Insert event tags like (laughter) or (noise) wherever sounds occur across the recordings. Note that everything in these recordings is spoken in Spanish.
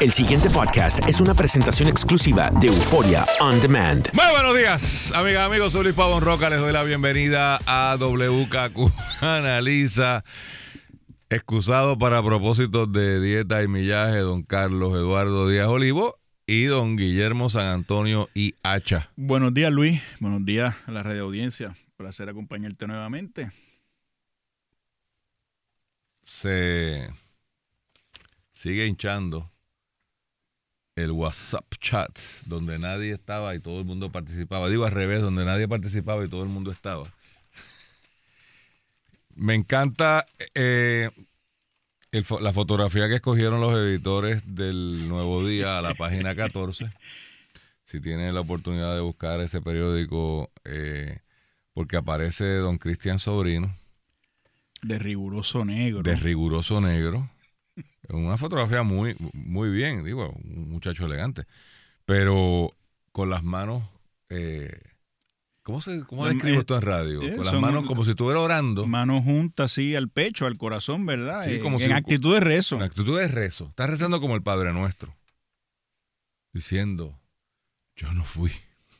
El siguiente podcast es una presentación exclusiva de Euforia On Demand. Muy buenos días, amigas, amigos. Soy Luis Pavón Roca. Les doy la bienvenida a WKQ (laughs) Analiza. Excusado para propósitos de dieta y millaje, don Carlos Eduardo Díaz Olivo y don Guillermo San Antonio y Hacha. Buenos días, Luis. Buenos días a la radio audiencia. Placer acompañarte nuevamente. Se sigue hinchando el WhatsApp chat donde nadie estaba y todo el mundo participaba. Digo al revés, donde nadie participaba y todo el mundo estaba. Me encanta eh, el la fotografía que escogieron los editores del Nuevo Día a la página 14. Si tienen la oportunidad de buscar ese periódico, eh, porque aparece don Cristian Sobrino, De riguroso negro. de riguroso negro. Una fotografía muy, muy bien, digo, un muchacho elegante. Pero con las manos. eh, ¿Cómo, se, cómo describo eh, esto en radio? eh, con las manos como si estuviera orando. Manos juntas, así, al pecho, al corazón, ¿verdad? Sí, como en si- actitud de rezo. En actitud de rezo. Está rezando como el Padre Nuestro. Diciendo, yo no fui,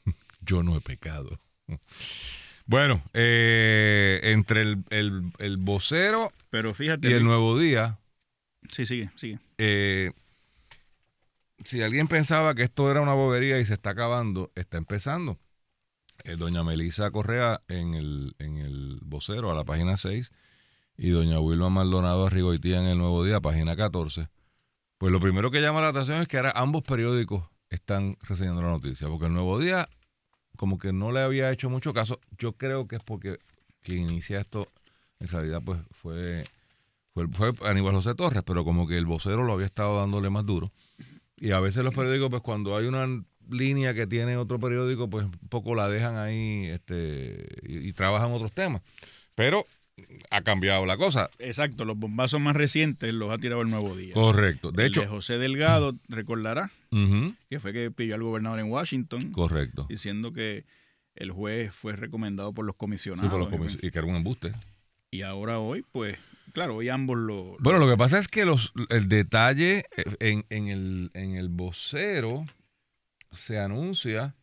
(laughs) yo no he pecado. Bueno, eh, entre el, el, el vocero Pero fíjate. y el nuevo día, Sí, sigue, sigue. eh, si alguien pensaba que esto era una bobería y se está acabando, está empezando. Eh, doña Melisa Correa en el, en el vocero a la página 6 y doña Wilma Maldonado Arrigoitía en el Nuevo Día, página 14. Pues lo primero que llama la atención es que ahora ambos periódicos están reseñando la noticia, porque el Nuevo Día como que no le había hecho mucho caso. Yo creo que es porque quien inicia esto en realidad pues fue fue, fue Aníbal José Torres, pero como que el vocero lo había estado dándole más duro. Y a veces los periódicos, pues cuando hay una línea que tiene otro periódico, pues un poco la dejan ahí este, y, y trabajan otros temas. Pero ha cambiado la cosa. Exacto, los bombazos más recientes los ha tirado el nuevo día. Correcto. De El hecho, José Delgado recordará que fue que pilló al gobernador en Washington correcto. diciendo que el juez fue recomendado por los Sí, comisionados. por los comis- y que era un embuste. y ahora hoy, pues, claro, hoy ambos lo. Bueno, lo que pasa es que los, el detalle eh, en, en el, en el vocero se anuncia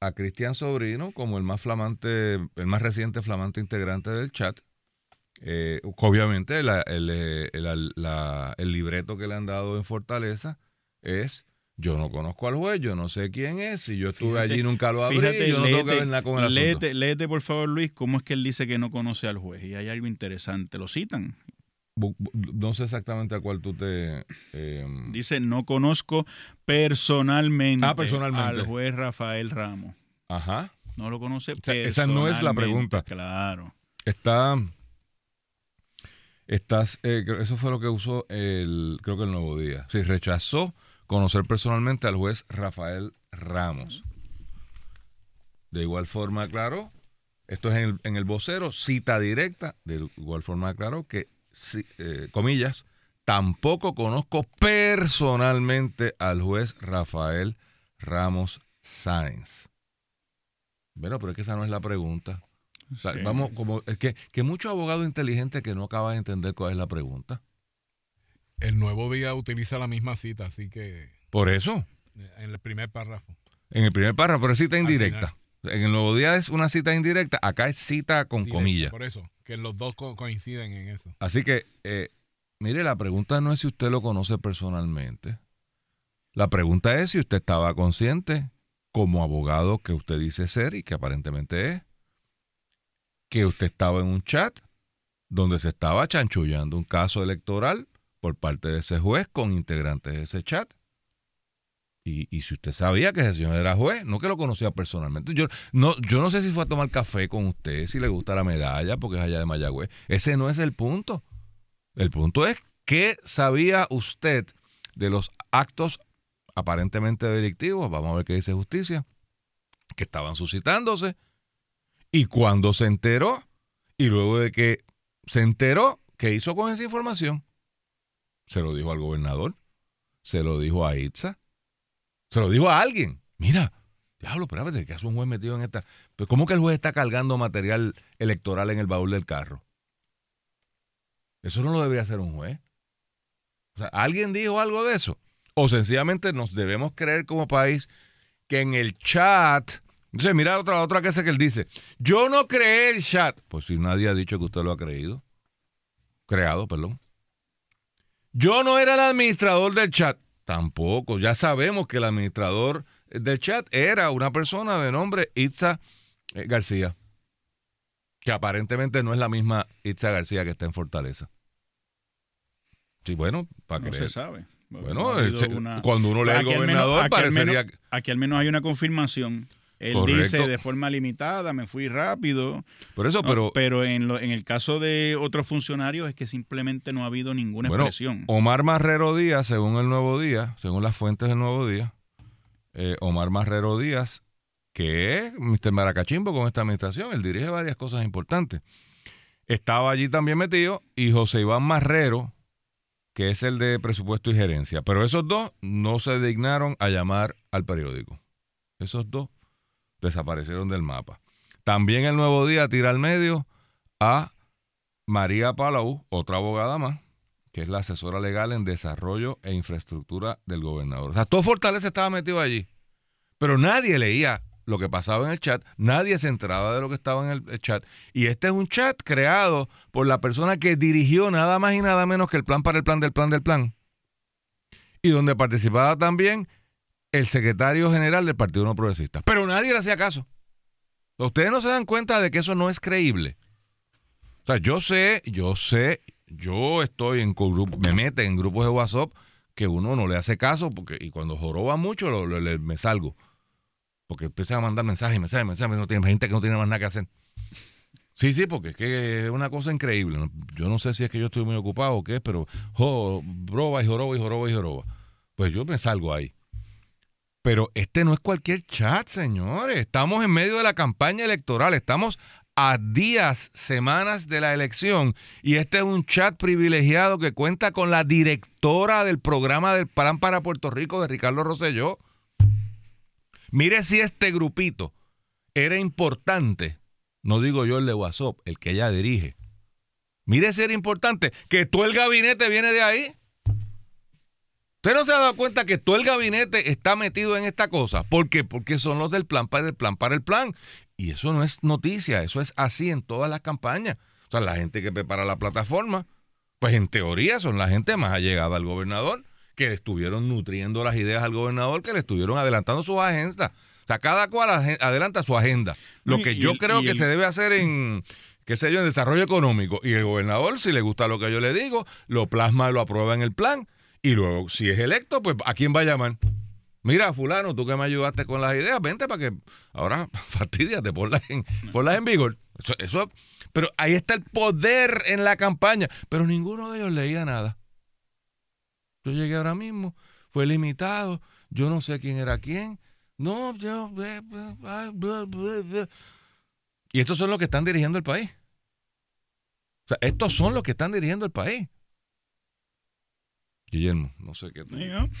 a Cristian Sobrino como el más flamante, el más reciente flamante integrante del chat. Eh, obviamente el, eh, el- el libreto que le han dado en Fortaleza es yo no conozco al juez, yo no sé quién es, si yo estuve Fíjate- allí nunca lo abrí, Fíjate, yo no tengo que léete, ver nada con el asunto. léete, léete, por favor, Luis, cómo es que él dice que no conoce al juez. Y hay algo interesante. Lo citan. No sé exactamente a cuál tú te... eh, Dice, no conozco personalmente, Ah, personalmente. al juez Rafael Ramos. ajá. No lo conoce sea, esa no es la pregunta. Claro. Está. Estás, eh, eso fue lo que usó el, creo que el Nuevo Día. Sí, rechazó conocer personalmente al juez Rafael Ramos. De igual forma aclaró, esto es en el, en el vocero, cita directa, de igual forma aclaró que, eh, comillas, tampoco conozco personalmente al juez Rafael Ramos Sáenz. Bueno, pero es que esa no es la pregunta. O sea, Sí. Vamos, como es que, que muchos abogados inteligentes que no acaban de entender cuál es la pregunta. El nuevo día utiliza la misma cita, así que Por eso, en el primer párrafo. en el primer párrafo, pero es cita indirecta. En el nuevo día es una cita indirecta, acá es cita con Directo, comillas. Por eso, que los dos co- coinciden en eso. Así que, eh, mire, la pregunta no es si usted lo conoce personalmente. La pregunta es si usted estaba consciente, como abogado que usted dice ser y que aparentemente es, que usted estaba en un chat donde se estaba chanchullando un caso electoral por parte de ese juez con integrantes de ese chat. Y, y, si usted sabía que ese señor era juez, no que lo conocía personalmente. Yo no, yo no sé si fue a tomar café con usted, si le gusta la medalla, porque es allá de Mayagüez. Ese no es el punto. El punto es qué sabía usted de los actos aparentemente delictivos, vamos a ver qué dice justicia, que estaban suscitándose. Y cuando se enteró, y luego de que se enteró, ¿qué hizo con esa información? Se lo dijo al gobernador, se lo dijo a Itza, se lo dijo a alguien. Mira, diablo, espérate, que hace un juez metido en esta. Pero ¿cómo que el juez está cargando material electoral en el baúl del carro? Eso no lo debería hacer un juez. O sea, ¿alguien dijo algo de eso? O sencillamente nos debemos creer como país que en el chat. Entonces, mira otra, otra que él dice. Yo no creé el chat. Pues si nadie ha dicho que usted lo ha creído. Creado, perdón. Yo no era el administrador del chat. Tampoco. Ya sabemos que el administrador del chat era una persona de nombre Itza eh, García. Que aparentemente no es la misma Itza García que está en Fortaleza. Sí, bueno, para No creer. se sabe. Bueno, No una- cuando uno lee al menos- gobernador, parecería. menos- Aquí al menos hay una confirmación. Él Correcto. dice de forma limitada, me fui rápido. Por eso, No, pero. pero en, lo- en el caso de otros funcionarios es que simplemente no ha habido ninguna Bueno, expresión. Omar Marrero Díaz, según el Nuevo Día, según las fuentes del Nuevo Día, eh, Omar Marrero Díaz, que es Mr. Maracachimbo con esta administración, él dirige varias cosas importantes. Estaba allí también metido y José Iván Marrero, que es el de presupuesto y gerencia. Pero esos dos no se dignaron a llamar al periódico. Esos dos desaparecieron del mapa. También el Nuevo Día tira al medio a María Palau, otra abogada más, que es la asesora legal en desarrollo e infraestructura del gobernador. O sea, todo Fortaleza estaba metido allí. Pero nadie leía lo que pasaba en el chat, nadie se enteraba de lo que estaba en el chat. Y este es un chat creado por la persona que dirigió nada más y nada menos que el plan para el plan del plan del plan. Y donde participaba también el secretario general del Partido No Progresista. Pero nadie le hacía caso. Ustedes no se dan cuenta de que eso no es creíble. O sea, yo sé, yo sé, yo estoy en grupo- me meten en grupos de WhatsApp que uno no le hace caso porque y cuando joroba mucho me salgo. Porque empiezan a mandar mensajes, mensajes, mensajes, no tiene gente que no tiene más nada que hacer. Sí, sí, porque es que es una cosa increíble. Yo no sé si es que yo estoy muy ocupado o qué, pero jo, joroba y joroba y joroba y joroba. Pues yo me salgo ahí. Pero este no es cualquier chat, señores. Estamos en medio de la campaña electoral. Estamos a días, semanas de la elección. Y este es un chat privilegiado que cuenta con la directora del programa del Plan para Puerto Rico de Ricardo Rosselló. Mire si este grupito era importante. No digo yo el de WhatsApp, el que ella dirige. Mire si era importante que todo el gabinete viene de ahí. ¿Usted no se ha dado cuenta que todo el gabinete está metido en esta cosa? ¿Por qué? Porque son los del plan para el plan para el plan. Y eso no es noticia, eso es así en todas las campañas. O sea, la gente que prepara la plataforma, pues en teoría son la gente más allegada al gobernador, que le estuvieron nutriendo las ideas al gobernador, que le estuvieron adelantando sus agendas. O sea, cada cual adelanta su agenda. Lo que yo creo que se debe hacer en, qué sé yo, en desarrollo económico. Y el gobernador, si le gusta lo que yo le digo, lo plasma y lo aprueba en el plan. Y luego, si es electo, pues ¿a quién va a llamar? Mira, fulano, tú que me ayudaste con las ideas, vente para que ahora (laughs) fastidiate, ponlas en, en vigor. Eso, eso- pero ahí está el poder en la campaña. Pero ninguno de ellos leía nada. Yo llegué ahora mismo, fue limitado, yo no sé quién era quién. No, yo... bla, bla. Y estos son los que están dirigiendo el país. O sea, estos son los que están dirigiendo el país. Guillermo, no sé qué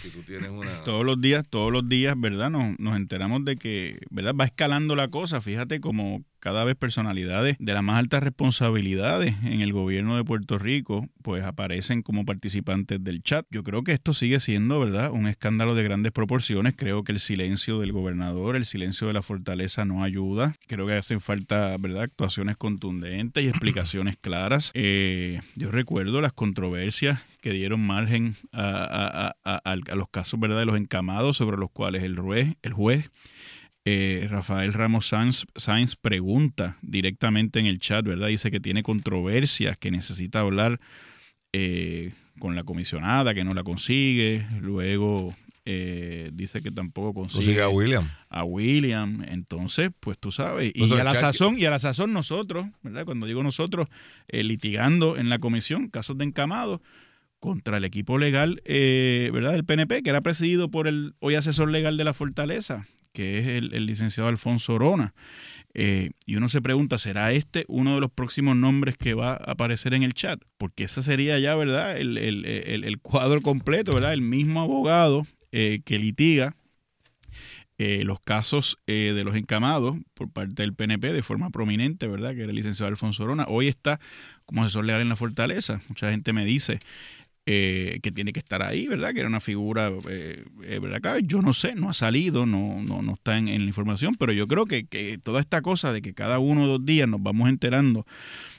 si tú tienes una... Todos los días, todos los días, ¿verdad? Nos, nos enteramos de que, ¿verdad? Va escalando la cosa. Fíjate como cada vez personalidades de las más altas responsabilidades en el gobierno de Puerto Rico, pues aparecen como participantes del chat. Yo creo que esto sigue siendo, ¿verdad?, un escándalo de grandes proporciones. Creo que el silencio del gobernador, el silencio de la fortaleza no ayuda. Creo que hacen falta, ¿verdad?, actuaciones contundentes y explicaciones (clears throat) claras. Eh, yo recuerdo las controversias que dieron margen a, a- a- a- los casos, ¿verdad?, de los encamados sobre los cuales el juez, el juez eh, Rafael Ramos Sáenz pregunta directamente en el chat, ¿verdad? Dice que tiene controversias, que necesita hablar eh, con la comisionada, que no la consigue. Luego eh, dice que tampoco consigue Consigue a William. a William. Entonces, pues tú sabes. Y Pues, a la sazón, y a la sazón nosotros, ¿verdad? Cuando digo nosotros, eh, litigando en la comisión casos de encamado contra el equipo legal, eh, ¿verdad? Del PNP, que era presidido por el hoy asesor legal de la Fortaleza, que es el, licenciado Alfonso Orona. Eh, y uno se pregunta, ¿será este uno de los próximos nombres que va a aparecer en el chat? Porque ese sería ya, ¿verdad? El, el- el- el cuadro completo, ¿verdad? El mismo abogado eh, que litiga eh, los casos eh, de los encamados por parte del PNP de forma prominente, ¿verdad? Que era el licenciado Alfonso Orona. Hoy está como asesor legal en la Fortaleza. Mucha gente me dice eh, que tiene que estar ahí, ¿verdad? Que era una figura, eh, eh, ¿verdad? Yo no sé, no ha salido, no, no, no está en, en la información, pero yo creo que, que toda esta cosa de que cada uno o dos días nos vamos enterando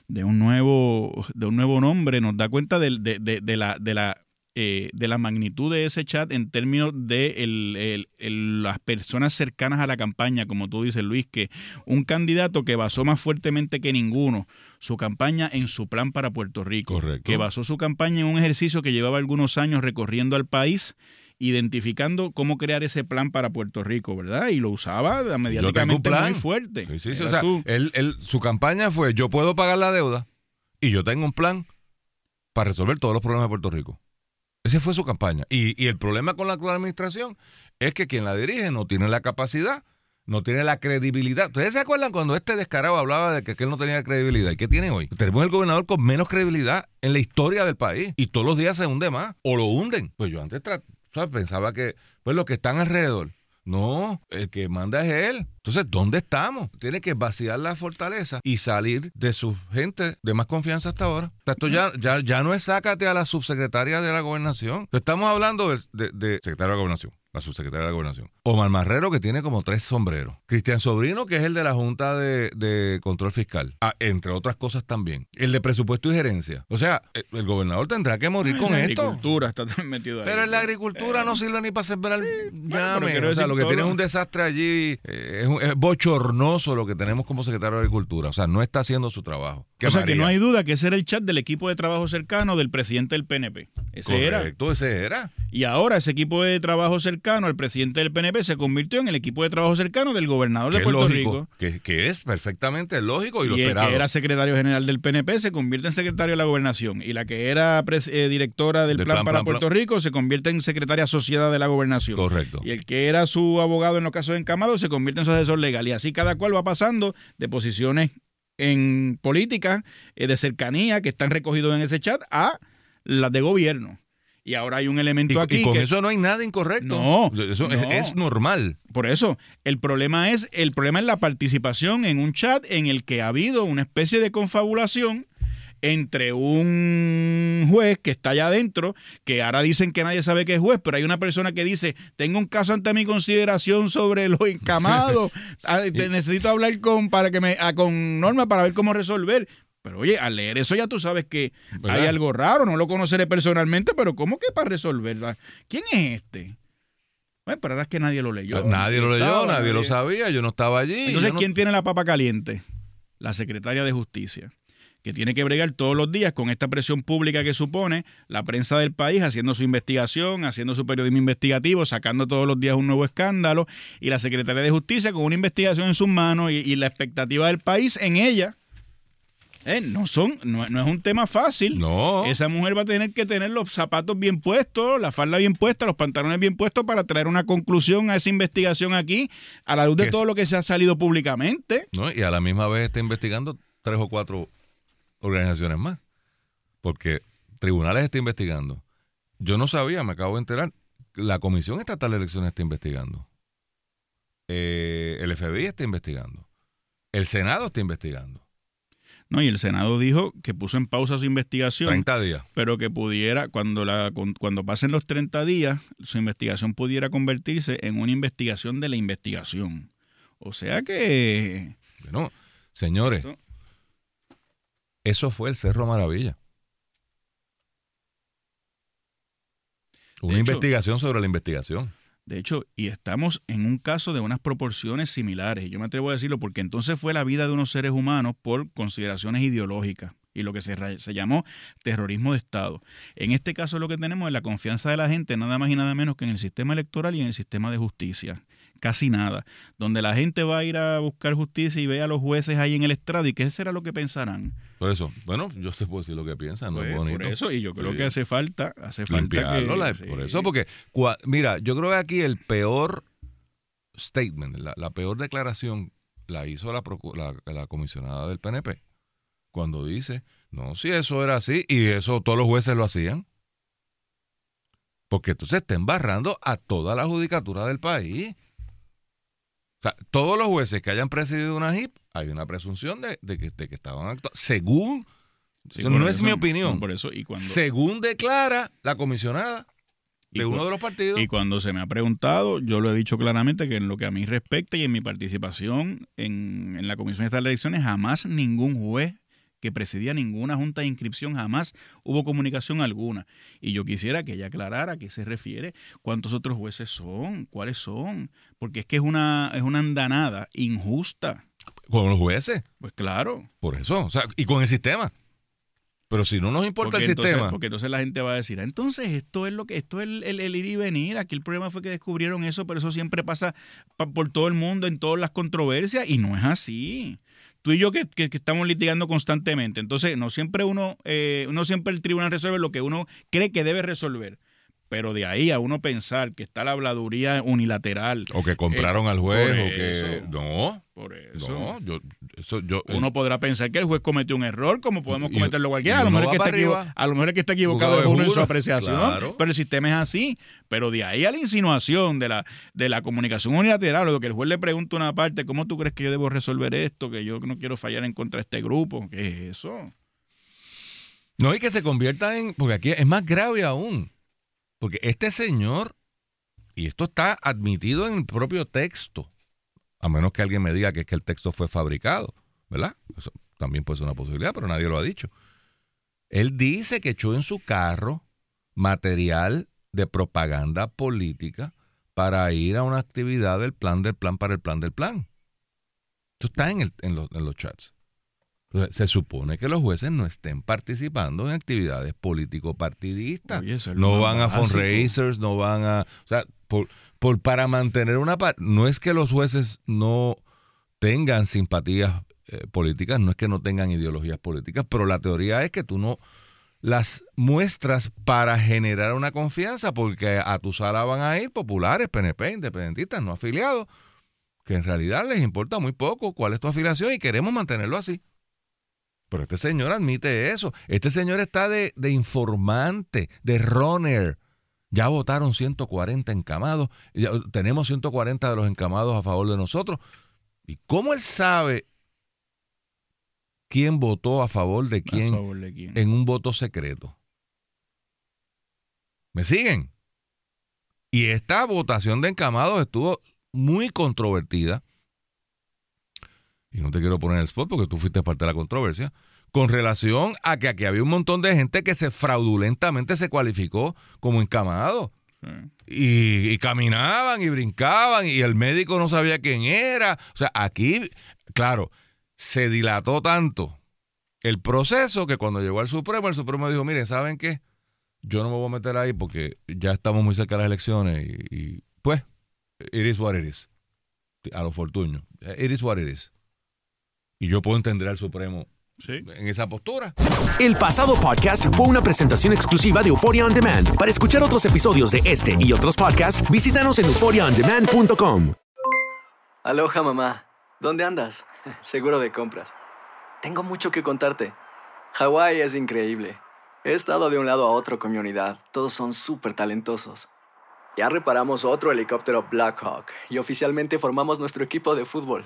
de un nuevo, de un nuevo nombre, nos da cuenta del- de, de- de la, de la eh, de la magnitud de ese chat en términos de el- el- el- las personas cercanas a la campaña, como tú dices, Luis, que un candidato que basó más fuertemente que ninguno su campaña en su plan para Puerto Rico, Correcto. que basó su campaña en un ejercicio que llevaba algunos años recorriendo al país identificando cómo crear ese plan para Puerto Rico, ¿verdad? Y lo usaba mediáticamente muy fuerte. Sí, sí, o sea, su- él- él- su campaña fue yo puedo pagar la deuda y yo tengo un plan para resolver todos los problemas de Puerto Rico. Esa fue su campaña. Y, el problema con la actual administración es que quien la dirige no tiene la capacidad, no tiene la credibilidad. ¿Ustedes se acuerdan cuando este descarado hablaba de que, él no tenía credibilidad? ¿Y qué tiene hoy? Tenemos el gobernador con menos credibilidad en la historia del país. Y todos los días se hunde más. O lo hunden. Pues yo antes ¿sabes? pensaba que pues los que están alrededor. No, el que manda es él. Entonces, ¿dónde estamos? Tiene que vaciar la fortaleza y salir de su gente de más confianza hasta ahora. Esto ya, ya, ya no es sácate a la subsecretaria de la gobernación. Estamos hablando de, de, de secretaria de la gobernación, la subsecretaria de la gobernación. Omar Marrero, que tiene como tres sombreros. Cristian Sobrino, que es el de la Junta de, de Control Fiscal. Ah, entre otras cosas también. El de presupuesto y gerencia. O sea, el, el gobernador tendrá que morir con la esto. agricultura está tan metido ahí. Pero en la agricultura no sirve ni para sembrar llame. quiero O sea, lo que tiene es un desastre allí. eh, es, un- es bochornoso lo que tenemos como secretario de Agricultura. O sea, no está haciendo su trabajo. O sea que no hay duda que ese era el chat del equipo de trabajo cercano del presidente del PNP. Ese era. Correcto, ese era. Y ahora ese equipo de trabajo cercano, el presidente del PNP, se convirtió en el equipo de trabajo cercano del gobernador Que de Puerto lógico. Rico. Que, que es perfectamente lógico y lo Y el esperado. que era secretario general del PNP se convierte en secretario de la gobernación. Y la que era pres- eh, directora del Del plan, plan, para plan, Puerto Rico se convierte en secretaria asociada de la gobernación. Correcto. Y el que era su abogado en los casos de encamado se convierte en su asesor legal. Y así cada cual va pasando de posiciones en política, eh, de cercanía, que están recogidos en ese chat, a las de gobierno. Y ahora hay un elemento Y, aquí y con que... eso no hay nada incorrecto. No, Eso es-. Es, normal. Por eso, el problema es el problema es la participación en un chat en el que ha habido una especie de confabulación entre un juez que está allá adentro, que ahora dicen que nadie sabe que es juez, pero hay una persona que dice, tengo un caso ante mi consideración sobre los (laughs) encamados, ah, necesito hablar con para que me ah, con Norma para ver cómo resolver. Pero oye, al leer eso ya tú sabes que ¿Verdad? hay algo raro, no lo conoceré personalmente, pero ¿cómo que para resolverla? ¿Quién es este? Bueno, pero ahora es que nadie lo leyó. nadie lo leyó, Estaba, nadie lo sabía, yo no estaba allí. Entonces, no- ¿quién tiene la papa caliente? La secretaria de Justicia, que tiene que bregar todos los días con esta presión pública que supone la prensa del país haciendo su investigación, haciendo su periodismo investigativo, sacando todos los días un nuevo escándalo, y la secretaria de Justicia con una investigación en sus manos y, y la expectativa del país en ella. Eh, no son, no, no es un tema fácil. No. Esa mujer va a tener que tener los zapatos bien puestos, la falda bien puesta, los pantalones bien puestos para traer una conclusión a esa investigación aquí, a la luz de todo es- lo que se ha salido públicamente. ¿no? Y a la misma vez está investigando tres o cuatro organizaciones más. Porque tribunales está investigando. Yo no sabía, me acabo de enterar. La Comisión Estatal de Elecciones está investigando. Eh, el FBI está investigando. El Senado está investigando. No, y el Senado dijo que puso en pausa su investigación. 30 días. Pero que pudiera, cuando, la, cuando pasen los 30 días, su investigación pudiera convertirse en una investigación de la investigación. O sea que. Bueno, señores, eso fue el Cerro Maravilla. Una De hecho- investigación sobre la investigación. De hecho, y estamos en un caso de unas proporciones similares. Y yo me atrevo a decirlo porque entonces fue la vida de unos seres humanos por consideraciones ideológicas y lo que se, se llamó terrorismo de Estado. En este caso lo que tenemos es la confianza de la gente nada más y nada menos que en el sistema electoral y en el sistema de justicia. Casi nada. Donde la gente va a ir a buscar justicia y ve a los jueces ahí en el estrado y qué será lo que pensarán. Por eso, bueno, yo te puedo decir lo que piensan, no es Pues, bonito. por eso, y yo creo Sí. que hace falta, hace falta Limpiarlo, que... la- sí. por eso, porque, cua- mira, yo creo que aquí el peor statement, la, la peor declaración la hizo la, la, la comisionada del PNP, cuando dice, no, si eso era así, y eso todos los jueces lo hacían. Porque entonces está embarrando a toda la judicatura del país. O sea, todos los jueces que hayan presidido una HIP, hay una presunción de, de que, de que estaban actuando, según, Sí, eso no es mi opinión, Por eso, y cuando... según declara la comisionada de cu- uno de los partidos. Y cuando se me ha preguntado, yo lo he dicho claramente que en lo que a mí respecta y en mi participación en, en la Comisión de estas elecciones, jamás ningún juez que presidía ninguna junta de inscripción, jamás hubo comunicación alguna. Y yo quisiera que ella aclarara a qué se refiere, cuántos otros jueces son, cuáles son, porque es que es una, es una andanada injusta. Con los jueces, Pues claro. por eso. O sea, y con el sistema. Pero si no nos importa Porque el entonces, sistema. porque entonces la gente va a decir, "Ah, entonces esto es lo que, esto es el, el- el ir y venir. Aquí el problema fue que descubrieron eso, pero eso siempre pasa pa- por todo el mundo, en todas las controversias, y no es así. Tú y yo que, que- estamos litigando constantemente. Entonces, no siempre uno, eh, no siempre el tribunal resuelve lo que uno cree que debe resolver. Pero de ahí a uno pensar que está la habladuría unilateral. O que compraron Eh, al juez, o que. eso. No, Por eso. no, yo. Eso, yo Uno podrá pensar que el juez cometió un error, como podemos cometerlo cualquiera. A lo, mejor que está arriba. a lo mejor que está equivocado uno en su apreciación, Claro. pero el sistema es así. Pero de ahí a la insinuación de la, de la comunicación unilateral, o de que el juez le pregunta una parte, ¿cómo tú crees que yo debo resolver esto? Que yo no quiero fallar en contra de este grupo. ¿Qué es eso? No, y que se convierta en. Porque aquí es más grave aún. Porque este señor, y esto está admitido en el propio texto, a menos que alguien me diga que es que el texto fue fabricado, ¿verdad? Eso también puede ser una posibilidad, pero nadie lo ha dicho. Él dice que echó en su carro material de propaganda política para ir a una actividad del plan del plan para el plan del plan. Esto está en, el- en los, en los chats. Entonces, se supone que los jueces no estén participando en actividades político-partidistas. Es No van a fundraisers, no van a... O sea, por, por- para mantener una... No es que los jueces no tengan simpatías eh, políticas, no es que no tengan ideologías políticas, pero la teoría es que tú no las muestras para generar una confianza, porque a tu sala van a ir populares, PNP, independentistas, no afiliados, que en realidad les importa muy poco cuál es tu afiliación y queremos mantenerlo así. Pero este señor admite eso. Este señor está de, de informante, de runner. Ya votaron 140 encamados. Ya tenemos 140 de los encamados a favor de nosotros. ¿Y cómo él sabe quién votó a favor de ¿A quién favor de quién? en un voto secreto? ¿Me siguen? Y esta votación de encamados estuvo muy controvertida. Y no te quiero poner el spot porque tú fuiste parte de la controversia. Con relación a que aquí había un montón de gente que se fraudulentamente se cualificó como encamado. Sí. Y, y caminaban y brincaban y el médico no sabía quién era. O sea, aquí, claro, se dilató tanto el proceso que cuando llegó al Supremo, el Supremo dijo, miren, ¿saben qué? Yo no me voy a meter ahí porque ya estamos muy cerca de las elecciones y, y, pues, it is what it is. A los fortuños. It is what it is. Y yo puedo entender al Supremo Sí. en esa postura. El pasado podcast fue una presentación exclusiva de Euphoria On Demand. Para escuchar otros episodios de este y otros podcasts, visítanos en euphoriaondemand.com. Aloha mamá, ¿dónde andas? (laughs) Seguro de compras. Tengo mucho que contarte. Hawái es increíble. He estado de un lado a otro con mi unidad. Todos son súper talentosos. Ya reparamos otro helicóptero Blackhawk y oficialmente formamos nuestro equipo de fútbol.